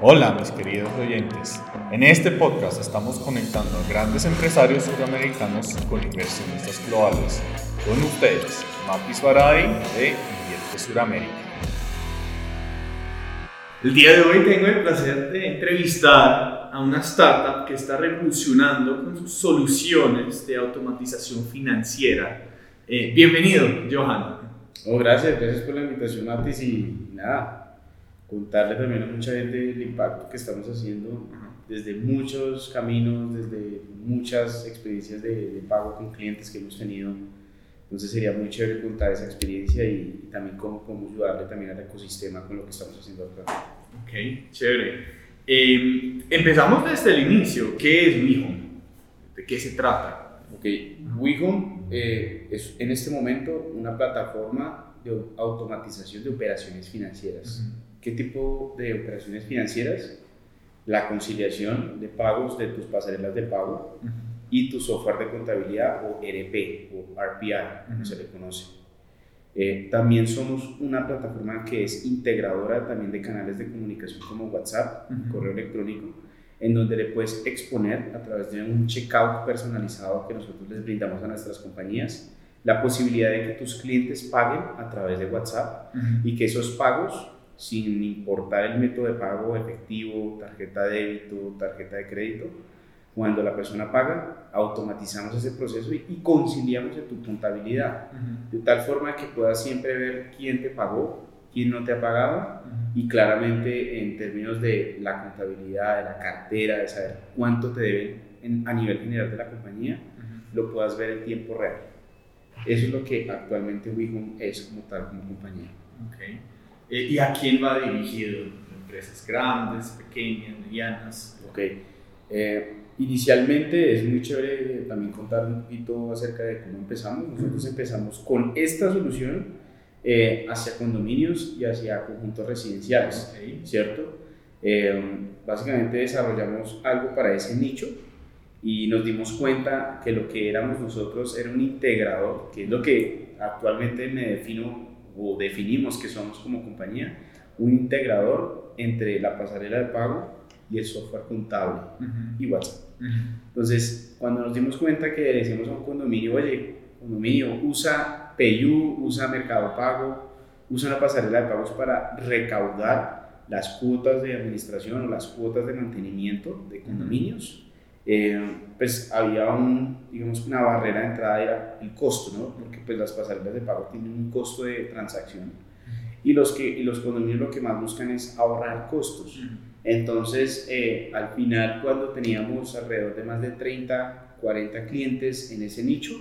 Hola mis queridos oyentes, en este podcast estamos conectando a grandes empresarios sudamericanos con inversionistas globales. Con ustedes, Mapis Baray de Invierte Suramérica. El día de hoy tengo el placer de entrevistar a una startup que está revolucionando con sus soluciones de automatización financiera. Eh, bienvenido, Johan. Oh, gracias, gracias por la invitación, Matis. Y nada, contarle también a mucha gente el impacto que estamos haciendo desde muchos caminos, desde muchas experiencias de, pago con clientes que hemos tenido. Entonces sería muy chévere contar esa experiencia y, también cómo podemos ayudarle también al ecosistema con lo que estamos haciendo actualmente. Ok, chévere. Em, empezamos desde el inicio. ¿Qué es WeHome? ¿De qué se trata? Ok, WeHome eh, es en este momento una plataforma de automatización de operaciones financieras. ¿Qué tipo de operaciones financieras? La conciliación de pagos de tus pasarelas de pago y tu software de contabilidad o RP o RPI, como se le conoce. Eh, también somos una plataforma que es integradora también de canales de comunicación como WhatsApp, correo electrónico, en donde le puedes exponer a través de un checkout personalizado que nosotros les brindamos a nuestras compañías la posibilidad de que tus clientes paguen a través de WhatsApp y que esos pagos sin importar el método de pago efectivo, tarjeta de débito, tarjeta de crédito. Cuando la persona paga, automatizamos ese proceso y, conciliamos en tu contabilidad, de tal forma que puedas siempre ver quién te pagó, quién no te ha pagado y claramente en términos de la contabilidad, de la cartera, de saber cuánto te deben a nivel general de la compañía, lo puedas ver en tiempo real. Eso es lo que actualmente WeHome es como tal, como compañía. Okay. Eh, ¿Y a quién va dirigido? ¿Empresas grandes, pequeñas, medianas? Ok. Eh, inicialmente es muy chévere también contar un poquito acerca de cómo empezamos. Nosotros empezamos con esta solución eh, hacia condominios y hacia conjuntos residenciales, ¿cierto? básicamente desarrollamos algo para ese nicho y nos dimos cuenta que lo que éramos nosotros era un integrador, que es lo que actualmente me defino o definimos que somos como compañía un integrador entre la pasarela de pago y el software contable y WhatsApp. Entonces, cuando nos dimos cuenta que decimos a un condominio, oye, condominio, usa PayU, usa Mercado Pago, usa una pasarela de pagos para recaudar las cuotas de administración o las cuotas de mantenimiento de condominios. Eh, pues había un, digamos, una barrera de entrada, era el costo, ¿no? Porque pues las pasarelas de pago tienen un costo de transacción y los, que, y los condominios lo que más buscan es ahorrar costos. Entonces, eh, al final, cuando teníamos alrededor de más de 30, 40 clientes en ese nicho,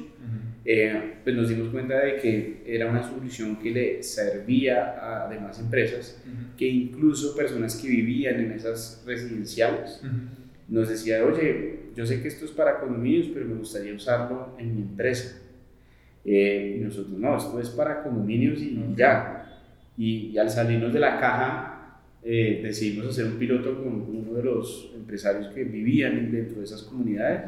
eh, pues nos dimos cuenta de que era una solución que le servía a demás empresas, que incluso personas que vivían en esas residenciales, nos decía, oye, yo sé que esto es para condominios, pero me gustaría usarlo en mi empresa. Eh, y nosotros, no, esto es para condominios y ya. Y, al salirnos de la caja, eh, decidimos hacer un piloto con uno de los empresarios que vivían dentro de esas comunidades,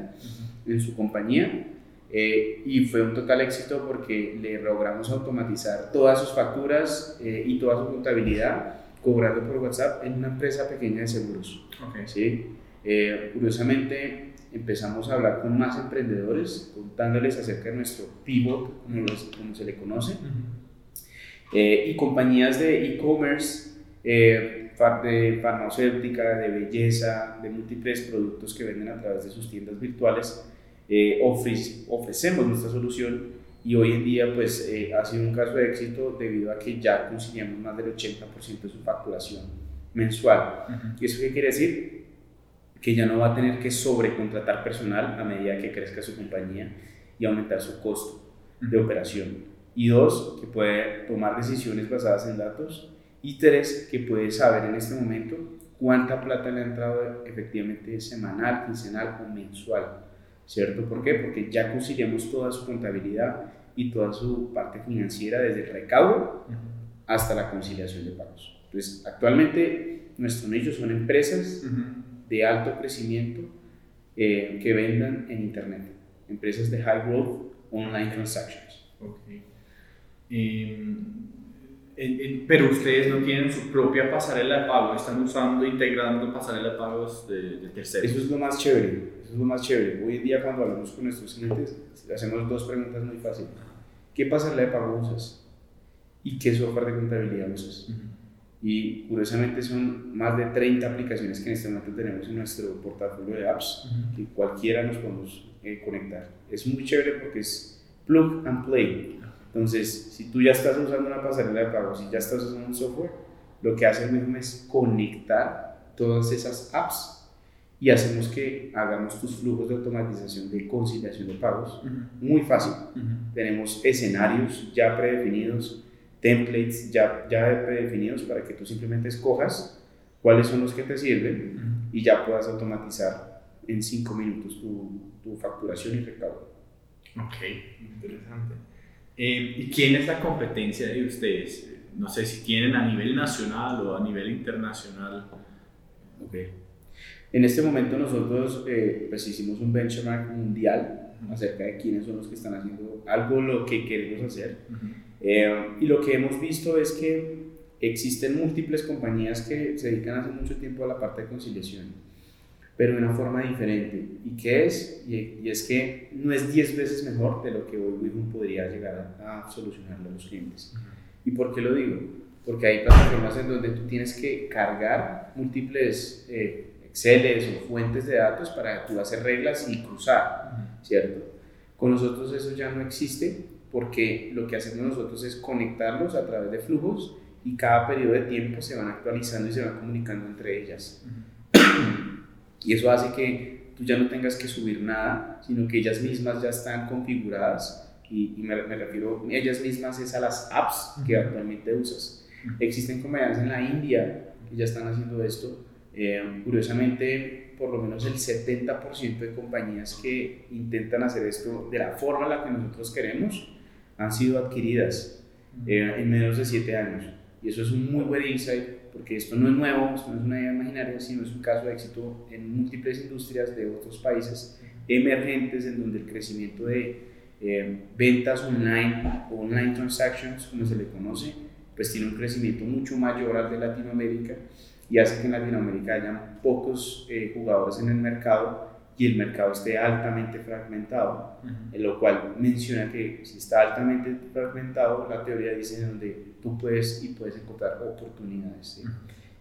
en su compañía. Eh, y fue un total éxito porque le logramos automatizar todas sus facturas y toda su contabilidad cobrando por WhatsApp en una empresa pequeña de seguros. Okay. ¿sí? Eh, curiosamente, empezamos a hablar con más emprendedores, contándoles acerca de nuestro pivot, como, como se le conoce, eh, y compañías de e-commerce, eh, de farmacéutica, de belleza, de múltiples productos que venden a través de sus tiendas virtuales, ofrecemos nuestra solución y hoy en día pues ha sido un caso de éxito debido a que ya conciliamos más del 80% de su facturación mensual. ¿Y eso qué quiere decir? Que ya no va a tener que sobrecontratar personal a medida que crezca su compañía y aumentar su costo de operación. Y dos, que puede tomar decisiones basadas en datos. Y tres, que puede saber en este momento cuánta plata le ha entrado efectivamente semanal, quincenal o mensual. ¿Cierto? ¿Por qué? Porque ya conciliamos toda su contabilidad y toda su parte financiera desde el recaudo hasta la conciliación de pagos. Entonces, actualmente nuestro nicho son empresas de alto crecimiento eh, que vendan en Internet. Empresas de high growth online transactions. Okay. Em, pero ustedes no tienen su propia pasarela de pago, están usando, integrando pasarela de pagos de, de terceros. Eso es lo más chévere, eso es lo más chévere. Hoy en día cuando hablamos con nuestros clientes, hacemos dos preguntas muy fáciles. ¿Qué pasarela de pago usas? ¿Y qué software de contabilidad usas? Y curiosamente son más de 30 aplicaciones que en este momento tenemos en nuestro portafolio de apps, que cualquiera nos podemos eh, conectar. Es muy chévere porque es plug and play. Entonces, si tú ya estás usando una pasarela de pago, si ya estás usando un software, lo que hace mismo es conectar todas esas apps y hacemos que hagamos tus flujos de automatización de conciliación de pagos muy fácil. Tenemos escenarios ya predefinidos templates ya, ya predefinidos para que tú simplemente escojas cuáles son los que te sirven y ya puedas automatizar en 5 minutos tu, tu, facturación y recaudo. Ok, interesante. Eh, ¿Y quién es la competencia de ustedes? No sé si tienen a nivel nacional o a nivel internacional. Ok. En este momento nosotros eh, pues hicimos un benchmark mundial acerca de quiénes son los que están haciendo algo lo que queremos hacer. Eh, y lo que hemos visto es que existen múltiples compañías que se dedican hace mucho tiempo a la parte de conciliación, pero de una forma diferente. ¿Y qué es? Y, es que no es 10 veces mejor de lo que hoy Wihun podría llegar a, solucionarle a los clientes. ¿Y por qué lo digo? Porque hay plataformas en donde tú tienes que cargar múltiples eh, Exceles o fuentes de datos para tú hacer reglas y cruzar, ¿cierto? Con nosotros eso ya no existe porque lo que hacemos nosotros es conectarlos a través de flujos y cada periodo de tiempo se van actualizando y se van comunicando entre ellas. Y eso hace que tú ya no tengas que subir nada, sino que ellas mismas ya están configuradas y, me, me, refiero, ellas mismas es a las apps que actualmente usas. Existen compañías en la India que ya están haciendo esto. Eh, curiosamente, por lo menos el 70% de compañías que intentan hacer esto de la forma en la que nosotros queremos, han sido adquiridas eh, en menos de 7 años. Y eso es un muy buen insight porque esto no es nuevo, esto no es una idea imaginaria, sino es un caso de éxito en múltiples industrias de otros países emergentes en donde el crecimiento de eh, ventas online o online transactions, como se le conoce, pues tiene un crecimiento mucho mayor al de Latinoamérica y hace que en Latinoamérica haya pocos eh, jugadores en el mercado y el mercado esté altamente fragmentado, en lo cual menciona que si está altamente fragmentado, la teoría dice en donde tú puedes y puedes encontrar oportunidades.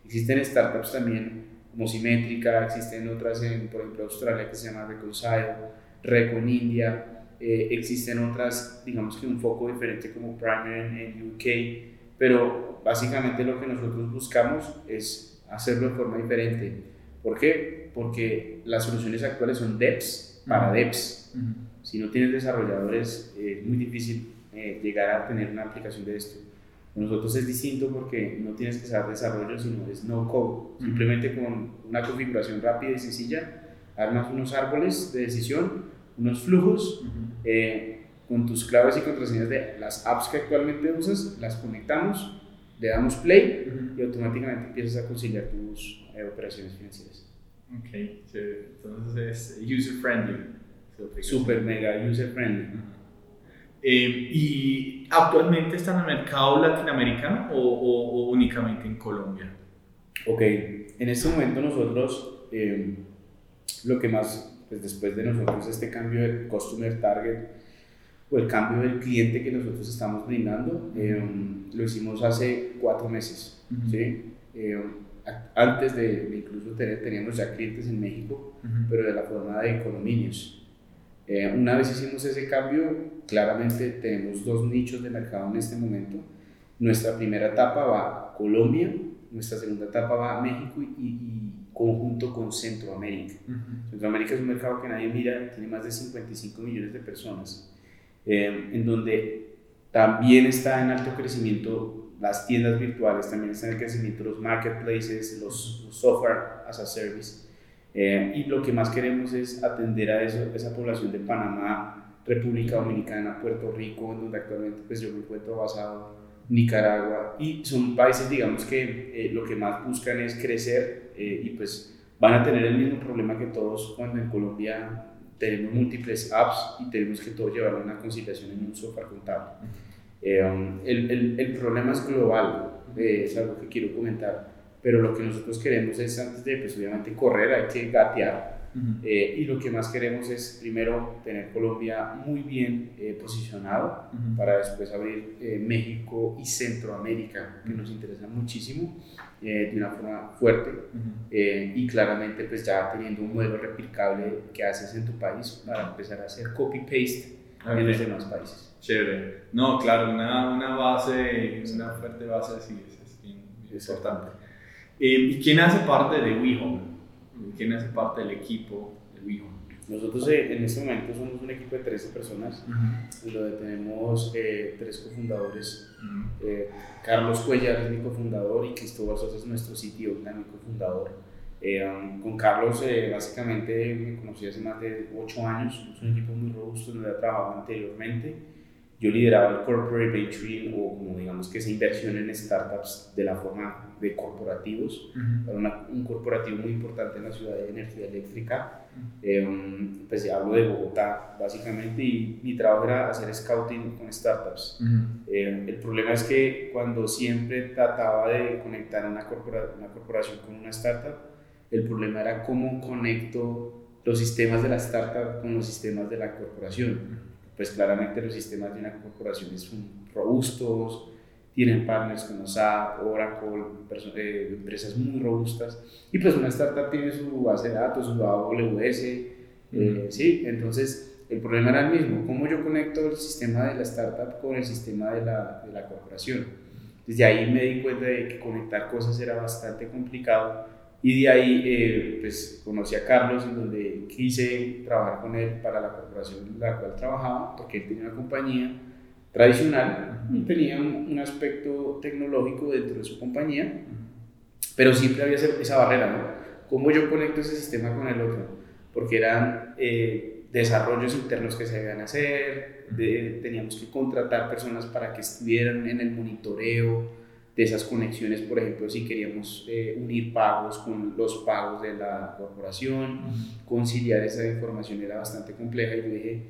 Existen startups también como Simétrica, existen otras en, por ejemplo, Australia que se llama Reconcile, Reco en India, eh, existen otras, digamos que un foco diferente como Primer en, en UK, pero básicamente lo que nosotros buscamos es hacerlo de forma diferente. ¿Por qué? porque las soluciones actuales son devs para devs. Si no tienes desarrolladores, es muy difícil eh, llegar a tener una aplicación de esto. Con nosotros es distinto porque no tienes que saber desarrollo, sino es no code. Simplemente con una configuración rápida y sencilla, armas unos árboles de decisión, unos flujos, eh, con tus claves y contraseñas de las apps que actualmente usas, las conectamos, le damos play y automáticamente empiezas a conciliar tus eh, operaciones financieras. Ok, entonces es user friendly. Super mega user friendly. Eh, ¿Y actualmente está en el mercado latinoamericano o, o, únicamente en Colombia? Ok, en este momento nosotros eh, lo que más, pues después de nosotros este cambio de customer target o el cambio del cliente que nosotros estamos brindando, eh, lo hicimos hace cuatro meses. ¿sí? antes de, incluso tener, teníamos ya clientes en México, pero de la forma de condominios. Eh, una vez hicimos ese cambio, claramente tenemos dos nichos de mercado en este momento. Nuestra primera etapa va a Colombia, nuestra segunda etapa va a México y, conjunto con Centroamérica. Centroamérica es un mercado que nadie mira, tiene más de 55 millones de personas, eh, en donde también está en alto crecimiento las tiendas virtuales, también están en el crecimiento los marketplaces, los, software as a service. Eh, y lo que más queremos es atender a eso, esa población de Panamá, República Dominicana, Puerto Rico, donde actualmente pues, yo me encuentro basado, Nicaragua, y son países, digamos, que eh, lo que más buscan es crecer eh, y pues van a tener el mismo problema que todos cuando en Colombia tenemos múltiples apps y tenemos que todo llevarlo a una conciliación en un software contable. Eh, um, el, el, el, problema es global, eh, es algo que quiero comentar, pero lo que nosotros queremos es, antes de, pues obviamente, correr, hay que gatear. Eh, y lo que más queremos es, primero, tener Colombia muy bien eh, posicionado para después abrir eh, México y Centroamérica, que nos interesa muchísimo, de una forma fuerte y claramente pues ya teniendo un modelo replicable que haces en tu país para empezar a hacer copy-paste en los demás países. Chévere. No, claro, una, una base, una fuerte base así es, es importante. ¿Y quién hace parte de WeHome? ¿Quién hace parte del equipo de WeHome? Nosotros eh, en este momento somos un equipo de 13 personas, donde tenemos eh, tres cofundadores. Eh, Carlos Cuellar es mi cofundador y Cristóbal Sosa es nuestro sitio, mi cofundador. Um, con Carlos básicamente me conocí hace más de 8 años, es un equipo muy robusto donde he trabajado anteriormente yo lideraba el corporate venturing o como digamos que esa inversión en startups de la forma de corporativos, para un corporativo muy importante en la ciudad de energía eléctrica. Eh, pues hablo de Bogotá básicamente y mi trabajo era hacer scouting con startups. Eh, el problema es que cuando siempre trataba de conectar una, corpora una corporación con una startup, el problema era cómo conecto los sistemas de la startup con los sistemas de la corporación. Pues claramente los sistemas de una corporación son robustos, tienen partners como SAP, Oracle, eh, empresas muy robustas, y pues una startup tiene su base de datos, su AWS, eh, sí, entonces el problema era el mismo, cómo yo conecto el sistema de la startup con el sistema de la, de la corporación. Desde ahí me di cuenta de que conectar cosas era bastante complicado. Y de ahí, eh, pues conocí a Carlos, en donde quise trabajar con él para la corporación en la cual trabajaba, porque él tenía una compañía tradicional y tenía un, aspecto tecnológico dentro de su compañía, pero siempre había esa barrera, ¿no? ¿Cómo yo conecto ese sistema con el otro? Porque eran eh, desarrollos internos que se debían hacer, teníamos que contratar personas para que estuvieran en el monitoreo, de esas conexiones, por ejemplo, si queríamos eh, unir pagos con los pagos de la corporación, conciliar esa información era bastante compleja y yo dije,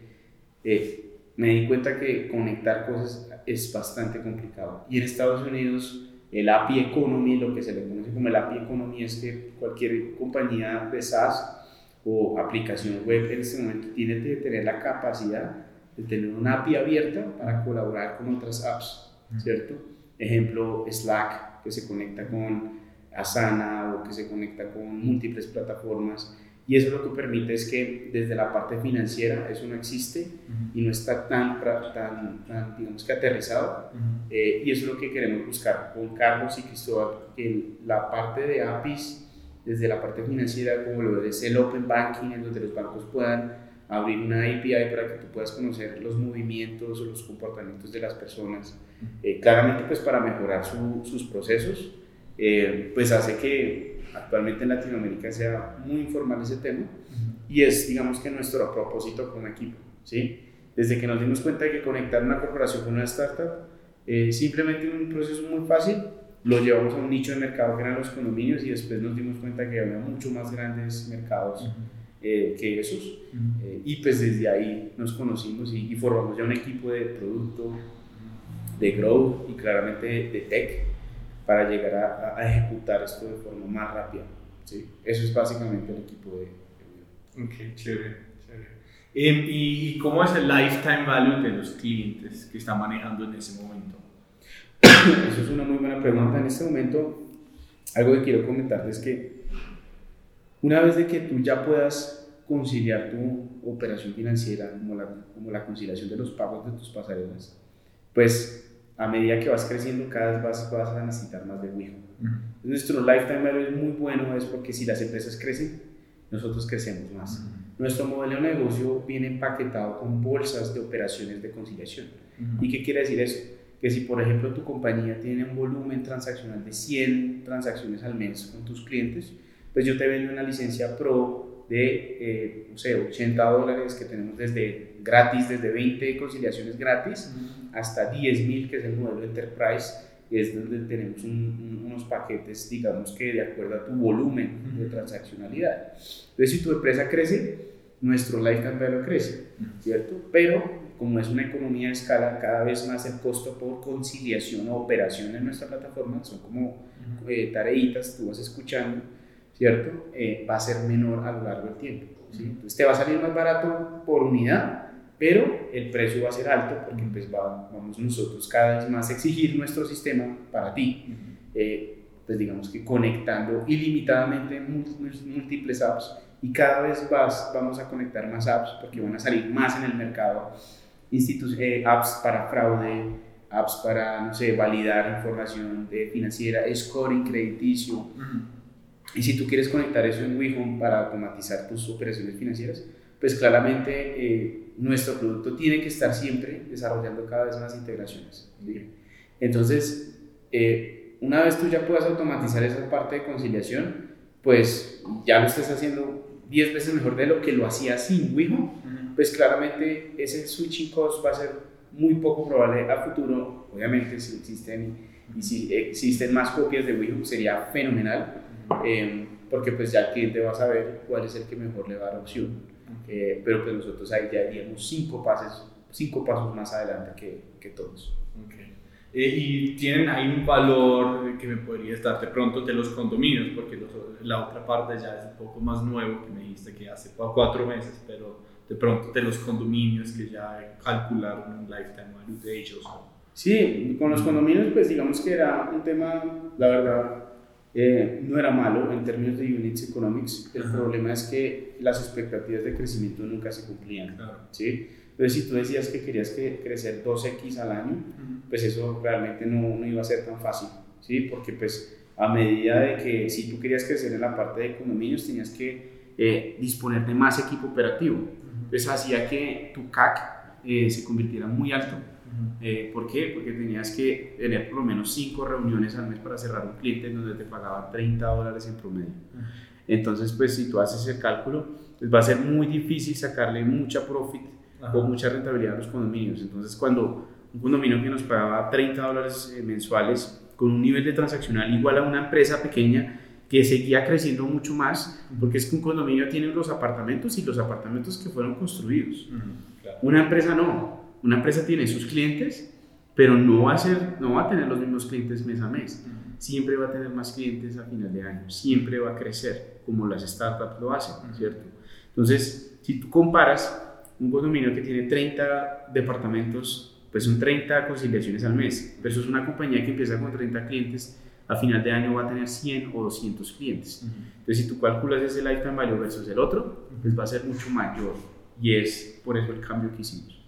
eh, me di cuenta que conectar cosas es bastante complicado. Y en Estados Unidos, el API Economy, lo que se le conoce como el API Economy, es que cualquier compañía de SaaS o aplicación web en este momento tiene que tener la capacidad de tener una API abierta para colaborar con otras apps, ¿cierto? Ejemplo, Slack, que se conecta con Asana o que se conecta con múltiples plataformas. Y eso lo que permite es que desde la parte financiera eso no existe y no está tan, tan, tan digamos que aterrizado. Eh, y eso es lo que queremos buscar con Carlos y Cristóbal, que la parte de APIs, desde la parte financiera, como lo es el Open Banking, en donde los bancos puedan abrir una API para que tú puedas conocer los movimientos o los comportamientos de las personas, eh, claramente pues para mejorar sus procesos, eh, pues hace que actualmente en Latinoamérica sea muy informal ese tema y es digamos que nuestro propósito como equipo, ¿sí? Desde que nos dimos cuenta de que conectar una corporación con una startup eh, simplemente un proceso muy fácil, lo llevamos a un nicho de mercado que eran los condominios y después nos dimos cuenta que había mucho más grandes mercados. Eh, que esos. Eh, y pues desde ahí nos conocimos y, formamos ya un equipo de producto, de growth y claramente de, tech para llegar a, a, ejecutar esto de forma más rápida. ¿sí? Eso es básicamente el equipo de... Ok, chévere. chévere. Em, ¿Y cómo es el lifetime value de los clientes que están manejando en ese momento? Eso es una muy buena pregunta. En este momento, algo que quiero comentarte es que una vez de que tú ya puedas conciliar tu operación financiera, como la, como la conciliación de los pagos de tus pasarelas, pues a medida que vas creciendo cada vez vas, vas a necesitar más de Wijo. Nuestro lifetime value es muy bueno, es porque si las empresas crecen, nosotros crecemos más. Nuestro modelo de negocio viene empaquetado con bolsas de operaciones de conciliación. ¿Y qué quiere decir eso? Que si por ejemplo tu compañía tiene un volumen transaccional de 100 transacciones al mes con tus clientes, pues yo te vendo una licencia pro de, eh, no sé, 80 dólares que tenemos desde gratis, desde 20 conciliaciones gratis hasta 10 mil, que es el modelo Enterprise, es donde tenemos unos paquetes, digamos que de acuerdo a tu volumen de transaccionalidad. Entonces, si tu empresa crece, nuestro lifetime value crece, ¿cierto? Pero como es una economía de escala, cada vez más el costo por conciliación o operación en nuestra plataforma, son como eh, tareitas, tú vas escuchando, ¿cierto? Eh, va a ser menor a lo largo del tiempo. ¿sí? Entonces te va a salir más barato por unidad, pero el precio va a ser alto porque pues vamos nosotros cada vez más a exigir nuestro sistema para ti, eh, pues digamos que conectando ilimitadamente múltiples apps y cada vez más vamos a conectar más apps porque van a salir más en el mercado, eh, apps para fraude, apps para, no sé, validar información de financiera, scoring crediticio. Y si tú quieres conectar eso en WeHome para automatizar tus operaciones financieras, pues claramente eh, nuestro producto tiene que estar siempre desarrollando cada vez más integraciones. Entonces, eh, una vez tú ya puedas automatizar esa parte de conciliación, pues ya lo estés haciendo 10 veces mejor de lo que lo hacía sin WeHome, pues claramente ese switching cost va a ser muy poco probable a futuro. Obviamente, si existen, y si existen más copias de WeHome, sería fenomenal, eh, porque pues ya el cliente va a saber cuál es el que mejor le va a dar opción. Eh, pero pues nosotros ahí ya iríamos cinco pasos, cinco pasos más adelante que, que todos. Okay. Eh, y tienen ahí un valor que me podría estar de pronto de los condominios, porque la otra parte ya es un poco más nuevo, que me dijiste que hace cuatro meses, pero de pronto de los condominios que ya calcularon un lifetime value de ellos. Sí, con los condominios pues digamos que era un tema, la verdad, eh, no era malo en términos de units economics. El problema es que las expectativas de crecimiento nunca se cumplían. ¿sí? Entonces, si tú decías que querías que crecer 2x al año, pues eso realmente no, no, iba a ser tan fácil, ¿sí? porque pues a medida de que si tú querías crecer en la parte de condominios, tenías que eh, disponer de más equipo operativo. Entonces hacía que tu CAC eh, se convirtiera muy alto eh, ¿Por qué? Porque tenías que tener por lo menos 5 reuniones al mes para cerrar un cliente en donde te pagaba 30 dólares en promedio. Entonces, pues si tú haces el cálculo, pues va a ser muy difícil sacarle mucha profit o mucha rentabilidad a los condominios. Entonces, cuando un condominio que nos pagaba 30 dólares eh, mensuales con un nivel de transaccional igual a una empresa pequeña que seguía creciendo mucho más, porque es que un condominio tiene los apartamentos y los apartamentos que fueron construidos. Una empresa no, una empresa tiene sus clientes, pero no va a, ser, no va a tener los mismos clientes mes a mes. Siempre va a tener más clientes a final de año, siempre va a crecer, como las startups lo hacen, ¿cierto? Entonces, si tú comparas un condominio que tiene 30 departamentos, pues son 30 conciliaciones al mes, versus una compañía que empieza con 30 clientes, a final de año va a tener 100 o 200 clientes. Entonces, si tú calculas ese lifetime value versus el otro, pues va a ser mucho mayor. Y es por eso el cambio que hicimos.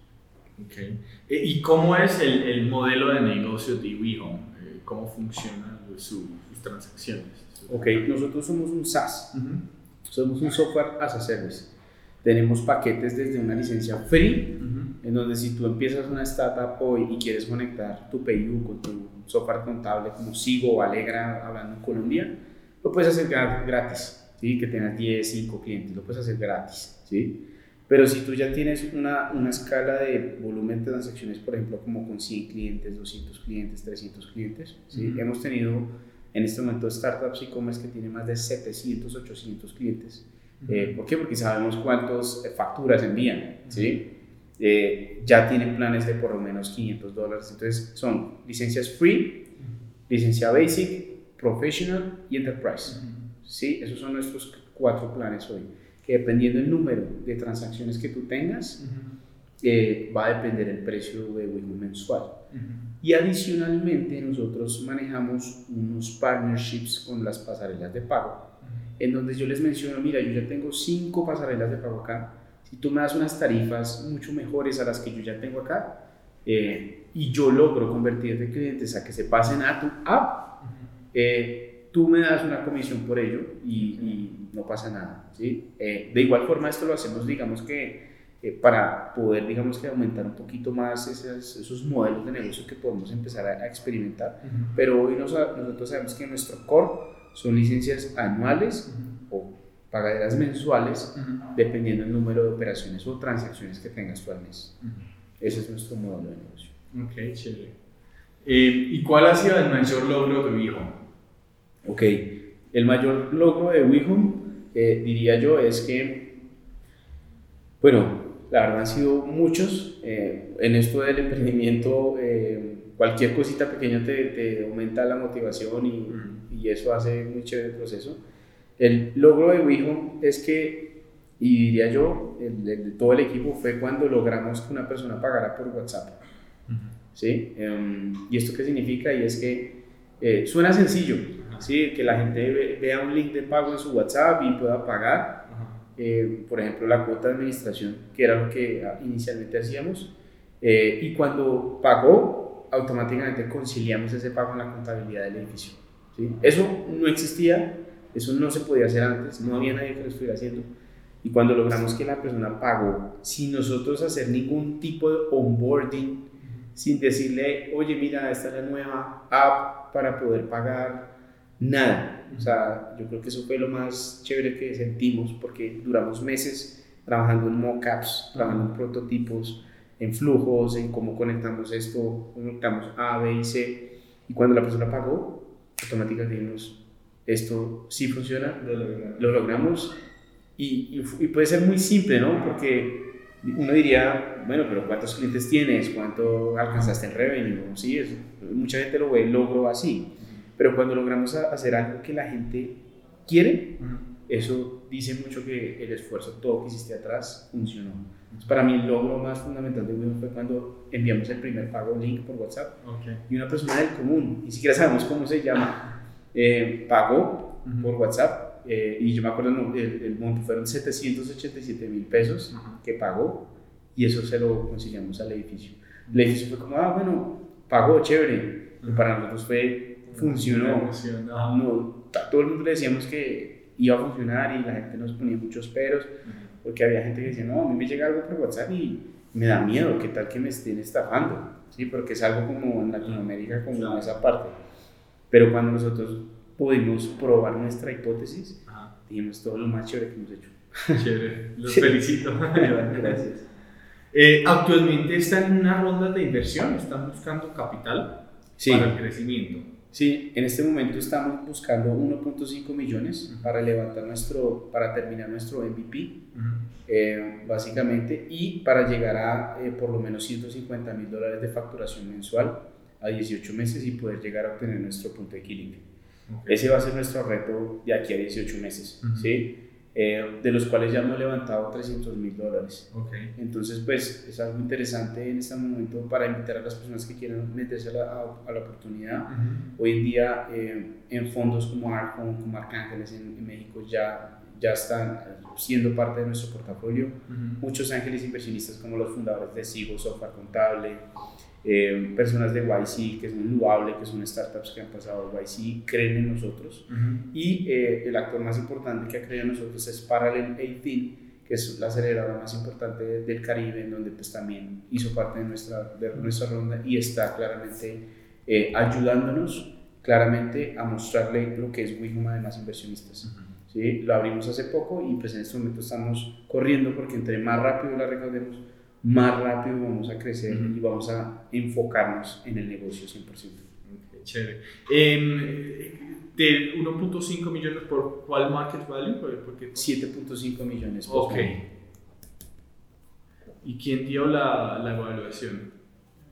Okay. Eh, ¿Y cómo es el, el, modelo de negocio de WeHome? Eh, ¿Cómo funcionan sus transacciones? Ok, nosotros somos un SaaS, somos un software as a service. Tenemos paquetes desde una licencia free, en donde si tú empiezas una startup hoy y quieres conectar tu PayU con tu software contable como Sigo o Alegra, hablando en Colombia, lo puedes hacer gratis, ¿sí? que tengas 10, 5 clientes, lo puedes hacer gratis. ¿sí? Pero si tú ya tienes una, una escala de volumen de transacciones, por ejemplo, como con 100 clientes, 200 clientes, 300 clientes, ¿sí? hemos tenido en este momento startups e-commerce que tienen más de 700, 800 clientes. Eh, ¿Por qué? Porque sabemos cuántas facturas envían. ¿sí? Eh, ya tienen planes de por lo menos 500 dólares. Entonces son licencias free, licencia basic, professional y enterprise. ¿sí? Esos son nuestros cuatro planes hoy que dependiendo del número de transacciones que tú tengas, eh, va a depender el precio de Wimo mensual. Y adicionalmente nosotros manejamos unos partnerships con las pasarelas de pago, en donde yo les menciono, mira, yo ya tengo cinco pasarelas de pago acá, si tú me das unas tarifas mucho mejores a las que yo ya tengo acá, eh, y yo logro convertir de clientes a que se pasen a tu app, eh, tú me das una comisión por ello y no pasa nada. ¿sí? Eh, de igual forma, esto lo hacemos, digamos que, eh, para poder, digamos que, aumentar un poquito más esos, esos modelos de negocio que podemos empezar a, experimentar. Pero hoy nosotros sabemos que nuestro core son licencias anuales o pagaderas mensuales, dependiendo del número de operaciones o transacciones que tengas tú al mes. Ese es nuestro modelo de negocio. Ok, chévere. Eh, ¿Y cuál ha sido el mayor logro de Vijo? Ok, el mayor logro de WeHome, eh, diría yo, es que, bueno, La verdad han sido muchos. Eh, en esto del emprendimiento, eh, cualquier cosita pequeña te, te, aumenta la motivación y, y, eso hace muy chévere el proceso. El logro de Wijo es que, y diría yo, el, de todo el equipo, fue cuando logramos que una persona pagara por WhatsApp. ¿Sí? Um, ¿Y esto qué significa? Y es que eh, suena sencillo, ¿sí? que la gente vea un link de pago en su WhatsApp y pueda pagar. Eh, por ejemplo, la cuota de administración, que era lo que ah, inicialmente hacíamos. Eh, y cuando pagó, automáticamente conciliamos ese pago en la contabilidad del edificio. ¿sí? Eso no existía, eso no se podía hacer antes, no había nadie que lo estuviera haciendo. Y cuando logramos que la persona pagó, sin nosotros hacer ningún tipo de onboarding, sin decirle, oye, mira, esta es la nueva app para poder pagar, nada. O sea, yo creo que eso fue lo más chévere que sentimos porque duramos meses trabajando en mockups, trabajando en prototipos, en flujos, en cómo conectamos esto, conectamos A, B y C. Y cuando la persona pagó, automáticamente dijimos, esto sí funciona, lo logramos. Y, y, puede ser muy simple, ¿no? Porque uno diría, bueno, pero ¿cuántos clientes tienes? ¿Cuánto alcanzaste en revenue? Sí, eso, mucha gente lo ve logro así. Pero cuando logramos hacer algo que la gente quiere, eso dice mucho que el esfuerzo, todo que hiciste atrás, funcionó. para mí el logro más fundamental de Wimo fue cuando enviamos el primer pago link por WhatsApp y una persona del común, ni siquiera sabemos cómo se llama, eh, pagó por WhatsApp eh, y yo me acuerdo, el, el, monto fueron 787 mil pesos que pagó y eso se lo consiguiamos al edificio. El edificio fue como, ah, bueno, pagó, chévere. Para nosotros fue, funcionó. No, todo el mundo le decíamos que iba a funcionar y la gente nos ponía muchos peros, porque había gente que decía, no, a mí me llega algo por WhatsApp y me da miedo, ¿qué tal que me estén estafando? Sí, porque es algo como en Latinoamérica, como esa parte. Pero cuando nosotros pudimos probar nuestra hipótesis, dijimos todo lo más chévere que hemos hecho. Chévere, los felicito. Gracias. Eh, actualmente están en una ronda de inversión, están buscando capital para el crecimiento. Sí, en este momento estamos buscando 1.5 millones para levantar nuestro, para terminar nuestro MVP, eh, básicamente, y para llegar a eh, por lo menos 150 mil dólares de facturación mensual a 18 meses y poder llegar a obtener nuestro punto de equilibrio. Ese va a ser nuestro reto de aquí a 18 meses, ¿sí? Eh, de los cuales ya hemos levantado 300 mil dólares. Entonces, pues es algo interesante en este momento para invitar a las personas que quieran meterse a la, a, la oportunidad. Hoy en día, eh, en fondos como Arcon, como Arcángeles en, en, México, ya, ya están siendo parte de nuestro portafolio. Muchos ángeles inversionistas, como los fundadores de Sigo, Software Contable, eh, personas de YC, que es muy loable, que son startups que han pasado YC, creen en nosotros. Y eh, el actor más importante que ha creído en nosotros es Parallel 18, que es la aceleradora más importante del Caribe, en donde pues también hizo parte de nuestra, de nuestra ronda y está claramente eh, ayudándonos claramente a mostrarle lo que es Wigma a demás inversionistas. ¿Sí? Lo abrimos hace poco y pues en este momento estamos corriendo porque entre más rápido la recaudemos, más rápido vamos a crecer y vamos a enfocarnos en el negocio 100%. Okay, chévere. Eh, de 1.5 millones por cuál market value? 7.5 millones. Por ok. ¿Y quién dio la, la evaluación?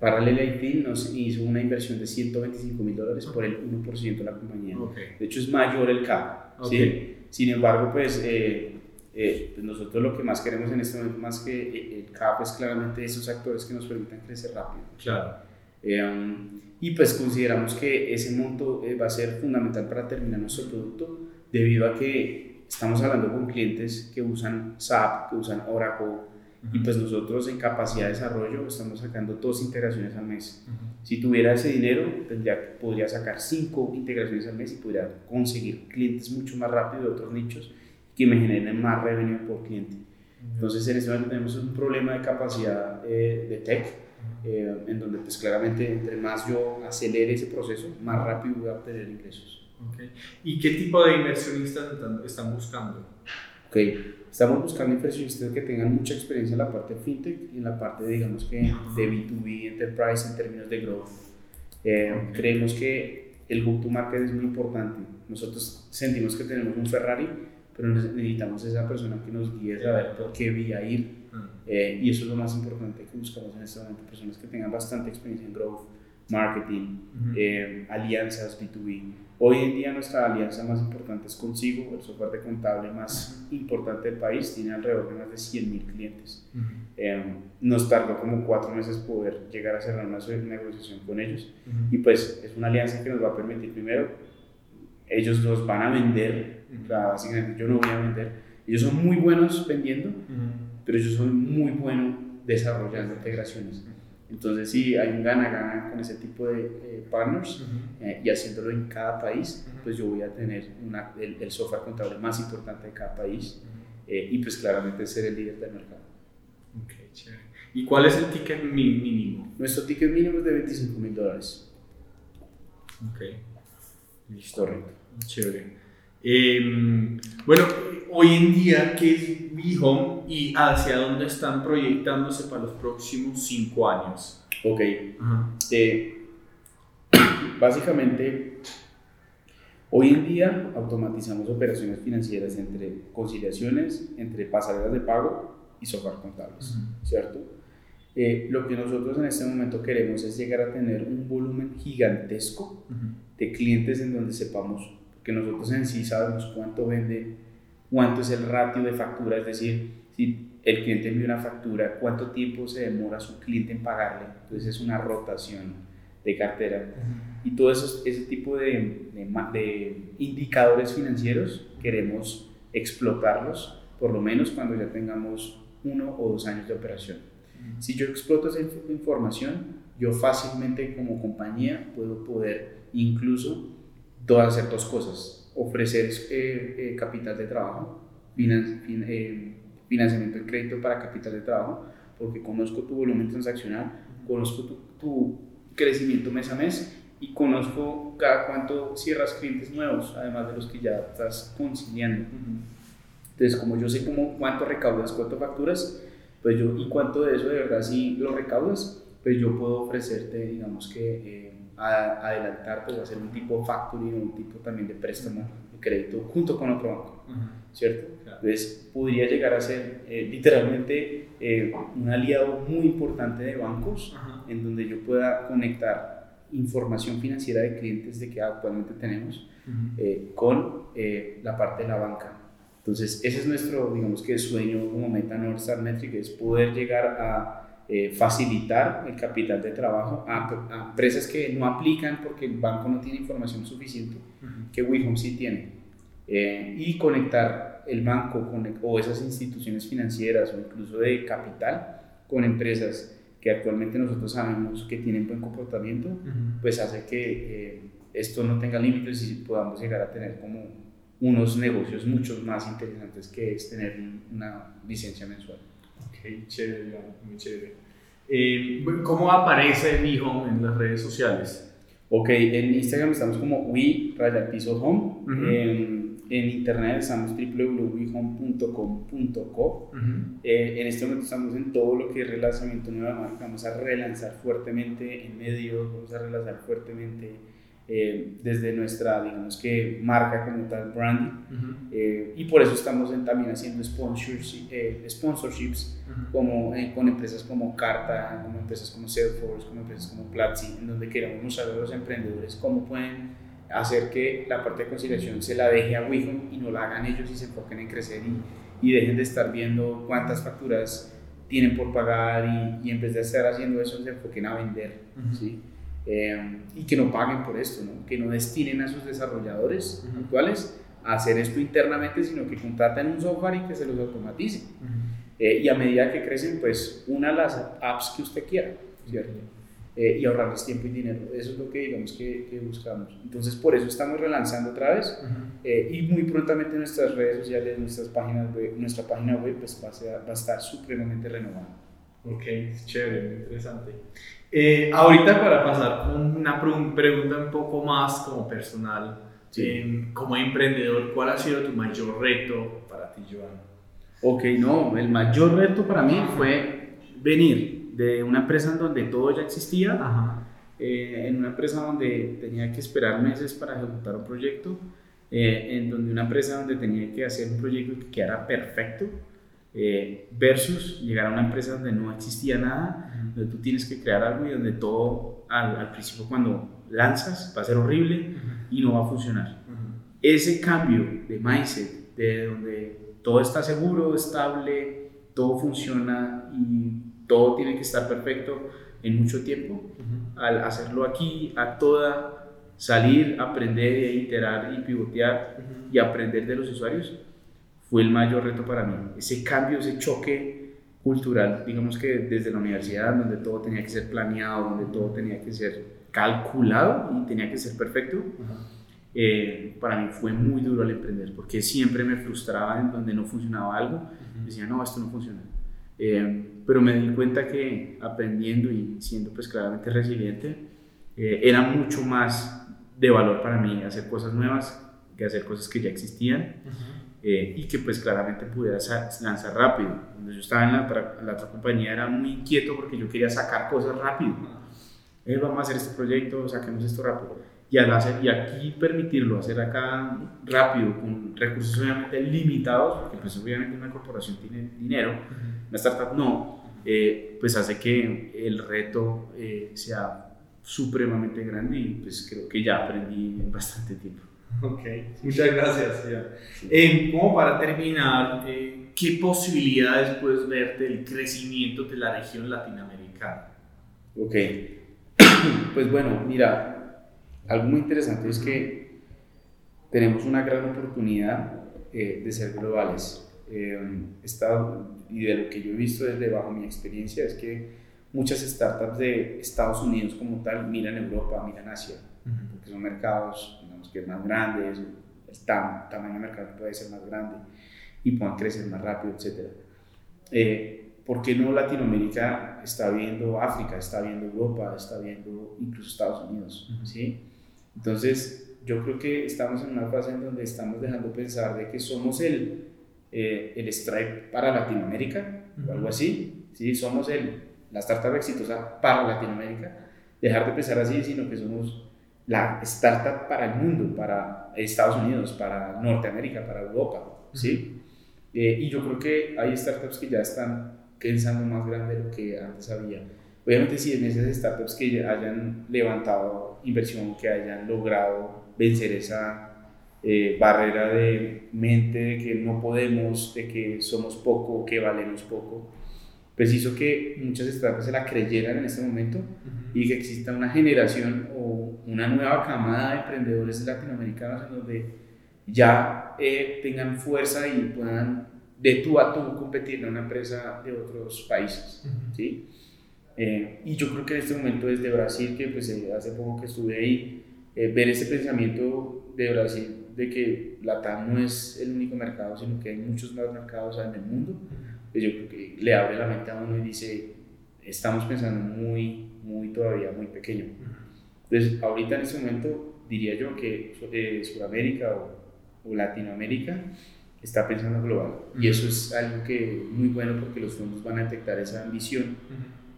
Parallel IT nos hizo una inversión de 125 mil dólares por el 1% de la compañía. De hecho, es mayor el CAP. ¿sí? Sin embargo, pues eh, eh, pues nosotros lo que más queremos en este momento, más que eh, el CAP, es claramente esos actores que nos permitan crecer rápido. Claro. Eh, um, y pues consideramos que ese monto va a ser fundamental para terminar nuestro producto, debido a que estamos hablando con clientes que usan SAP, que usan Oracle, y pues nosotros en capacidad de desarrollo estamos sacando dos integraciones al mes. Si tuviera ese dinero, tendría, podría sacar cinco integraciones al mes y podría conseguir clientes mucho más rápido de otros nichos que me generen más revenue por cliente. Entonces, en este momento tenemos un problema de capacidad eh, de tech, eh, en donde pues claramente entre más yo acelere ese proceso, más rápido voy a obtener ingresos. Okay. ¿Y qué tipo de inversionistas están buscando? Okay. Estamos buscando inversionistas que tengan mucha experiencia en la parte de fintech y en la parte, digamos que, de B2B, enterprise en términos de growth. Eh, creemos que el go-to-market es muy importante. Nosotros sentimos que tenemos un Ferrari, pero necesitamos esa persona que nos guíe a saber por qué vía ir. Ah. Eh, y eso es lo más importante que buscamos en este momento, personas que tengan bastante experiencia en growth, marketing, eh, alianzas B2B. Hoy en día nuestra alianza más importante es Consigo, el software de contable más importante del país, tiene alrededor de más de 100.000 clientes. Eh, nos tardó como cuatro meses poder llegar a cerrar una negociación con ellos. Y pues es una alianza que nos va a permitir primero, ellos nos van a vender, o sea, básicamente yo no voy a vender, ellos son muy buenos vendiendo, Ujú. pero yo soy muy bueno desarrollando integraciones. Entonces sí, hay un gana-gana con ese tipo de eh, partners Ujú. eh, y haciéndolo en cada país, Ujú. pues yo voy a tener una, el, el software contable más importante de cada país Ujú. eh, y pues claramente ser el líder del mercado. Ok, chévere. ¿Y cuál es el ticket mínimo? Nuestro ticket mínimo es de 25 mil dólares. Ok, listo. Correcto. Chévere. Em, bueno, hoy en día, ¿qué es V-Home y hacia dónde están proyectándose para los próximos cinco años? Ok. Eh, básicamente, hoy en día automatizamos operaciones financieras entre conciliaciones, entre pasarelas de pago y software contables. ¿cierto? Eh, lo que nosotros en este momento queremos es llegar a tener un volumen gigantesco de clientes en donde sepamos, que nosotros en sí sabemos cuánto vende, cuánto es el ratio de factura, es decir, si el cliente envía una factura, cuánto tiempo se demora su cliente en pagarle, entonces es una rotación de cartera. Y todo eso, ese tipo de, de de indicadores financieros queremos explotarlos, por lo menos cuando ya tengamos uno o dos años de operación. Si yo exploto esa inf- información, yo fácilmente como compañía puedo poder incluso do- hacer dos cosas. Ofrecer eh, eh, capital de trabajo, finan- fin- eh, financiamiento de crédito para capital de trabajo, porque conozco tu volumen transaccional, conozco tu, tu crecimiento mes a mes y conozco cada cuánto cierras clientes nuevos, además de los que ya estás conciliando. Entonces, como yo sé cómo, cuánto recaudas, cuánto facturas, pues yo, y cuánto de eso de verdad sí lo recaudas, pues yo puedo ofrecerte, digamos que, eh, a- adelantarte o hacer un tipo factoring o un tipo también de préstamo de crédito junto con otro banco, Ujú. ¿cierto? Claro. Entonces, podría llegar a ser eh, literalmente eh, un aliado muy importante de bancos Ajá. en donde yo pueda conectar información financiera de clientes de que actualmente tenemos Ujú. eh, con eh, la parte de la banca. Entonces, ese es nuestro, digamos que sueño como meta North Star Metric, es poder llegar a eh, facilitar el capital de trabajo a, a empresas que no aplican porque el banco no tiene información suficiente, Ujú. que WeHome sí tiene, eh, y conectar el banco con, o esas instituciones financieras o incluso de capital con empresas que actualmente nosotros sabemos que tienen buen comportamiento, Ujú. pues hace que eh, esto no tenga límites y podamos llegar a tener como unos negocios mucho más interesantes que es tener un- una licencia mensual. Ok, chévere, muy chévere. Eh, ¿Cómo aparece V-Home en las redes sociales? Ok, en Instagram estamos como we raya piso home, Ujú. en, en internet estamos www.wehome.com.co, Ujú. Eh, en este momento estamos en todo lo que es relanzamiento nueva marca, vamos a relanzar fuertemente en medios, vamos a relanzar fuertemente eh, desde nuestra, digamos que marca como tal, branding, Ujú. Eh, y por eso estamos en- también haciendo sponsorships, eh, sponsorships Ujú. como, eh, con empresas como Carta, como empresas como Salesforce, como empresas como Platzi, en donde queremos mostrar a los emprendedores cómo pueden hacer que la parte de conciliación se la deje a WeHome y no la hagan ellos y se enfoquen en crecer y, y dejen de estar viendo cuántas facturas tienen por pagar y, y en vez de estar haciendo eso se enfoquen a vender. Ujú. ¿sí? Eh, y que no paguen por esto, ¿no? que no destinen a sus desarrolladores Ujú. actuales a hacer esto internamente, sino que contraten un software y que se los automatice. Ujú. Eh, y a medida que crecen, pues una las apps que usted quiera, ¿cierto? Eh, y ahorrarles tiempo y dinero. Eso es lo que digamos que, que buscamos. Entonces, por eso estamos relanzando otra vez Ujú. eh, y muy prontamente nuestras redes sociales, nuestras páginas web, nuestra página web pues va a, va a estar supremamente renovada. Ok, chévere, interesante. Eh, ahorita para pasar una pre- pregunta un poco más como personal, Sí. eh, como emprendedor, ¿cuál ha sido tu mayor reto para ti, Joan? Ok, no, el mayor reto para mí fue venir de una empresa en donde todo ya existía, Ajá. eh, en una empresa donde tenía que esperar meses para ejecutar un proyecto, eh, en donde una empresa donde tenía que hacer un proyecto que quedara perfecto, eh, versus llegar a una empresa donde no existía nada, donde tú tienes que crear algo y donde todo al, al principio cuando lanzas va a ser horrible y no va a funcionar. Ese cambio de mindset, de donde todo está seguro, estable, todo funciona y todo tiene que estar perfecto en mucho tiempo, al hacerlo aquí, a toda, salir, aprender, e iterar y pivotear y aprender de los usuarios, fue el mayor reto para mí. Ese cambio, ese choque cultural, digamos que desde la universidad, donde todo tenía que ser planeado, donde todo tenía que ser calculado y tenía que ser perfecto, eh, para mí fue muy duro al emprender, porque siempre me frustraba en donde no funcionaba algo, decía, no, esto no funciona. Eh, pero me di cuenta que aprendiendo y siendo pues claramente resiliente, eh, era mucho más de valor para mí hacer cosas nuevas que hacer cosas que ya existían. Eh, y que pues claramente pudiera lanzar rápido. Cuando yo estaba en la, la, otra compañía era muy inquieto porque yo quería sacar cosas rápido. Eh, vamos a hacer este proyecto, saquemos esto rápido. Y, al hacer, y aquí permitirlo, hacer acá rápido, con recursos obviamente limitados, porque pues obviamente una corporación tiene dinero, una startup no, eh, pues hace que el reto sea supremamente grande y pues creo que ya aprendí en bastante tiempo. Ok, muchas gracias. Eh, como para terminar, eh, ¿qué posibilidades puedes ver del crecimiento de la región latinoamericana? Ok, pues bueno, mira, algo muy interesante es que tenemos una gran oportunidad eh, de ser globales. y de lo que yo he visto desde bajo mi experiencia es que muchas startups de Estados Unidos como tal miran Europa, miran Asia, porque son mercados que es más grande, el tamaño del mercado puede ser más grande y puedan crecer más rápido, etc. Eh, ¿Por qué no Latinoamérica está viendo África, está viendo Europa, está viendo incluso Estados Unidos? ¿sí? Entonces, yo creo que estamos en una fase en donde estamos dejando pensar de que somos el, eh, el Stripe para Latinoamérica, o algo así, ¿sí? somos el, la startup exitosa para Latinoamérica, dejar de pensar así, sino que somos la startup para el mundo, para Estados Unidos, para Norteamérica, para Europa, ¿sí? Eh, y yo creo que hay startups que ya están pensando más grande de lo que antes había. Obviamente si en esas startups que hayan levantado inversión, que hayan logrado vencer esa eh, barrera de mente de que no podemos, de que somos poco, que valemos poco, pues hizo que muchas startups se la creyeran en este momento y que exista una generación una nueva camada de emprendedores latinoamericanos en donde ya eh, tengan fuerza y puedan de tú a tú competir en una empresa de otros países. ¿sí? Eh, y yo creo que en este momento desde Brasil, que pues eh, hace poco que estuve ahí, ver ese pensamiento de Brasil de que la TAM no es el único mercado, sino que hay muchos más mercados en el mundo pues yo creo que le abre la mente a uno y dice, estamos pensando muy, muy todavía muy pequeño. Entonces, ahorita en este momento diría yo que eh, Sudamérica o, Latinoamérica está pensando global. Y eso es algo que muy bueno porque los fondos van a detectar esa ambición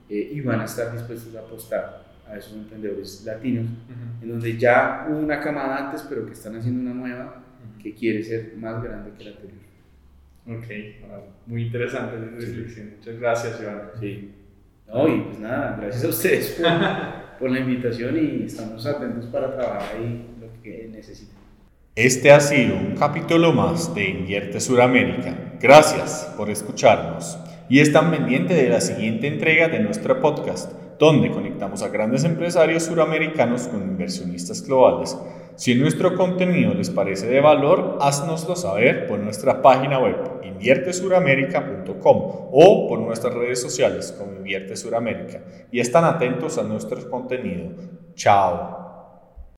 eh, y van a estar dispuestos a apostar a esos emprendedores latinos, en donde ya hubo una camada antes, pero que están haciendo una nueva que quiere ser más grande que la anterior. Ok, muy interesante esa reflexión. Muchas gracias, Joan. Sí. No, y pues nada, gracias a ustedes por, la invitación y estamos atentos para trabajar ahí lo que necesiten. Este ha sido un capítulo más de Invierte Suramérica. Gracias por escucharnos y están pendientes de la siguiente entrega de nuestro podcast, donde conectamos a grandes empresarios suramericanos con inversionistas globales si nuestro contenido les parece de valor, haznoslo saber por nuestra página web inviertesuramerica.com o por nuestras redes sociales como Invierte Suramérica y están atentos a nuestro contenido. Chao.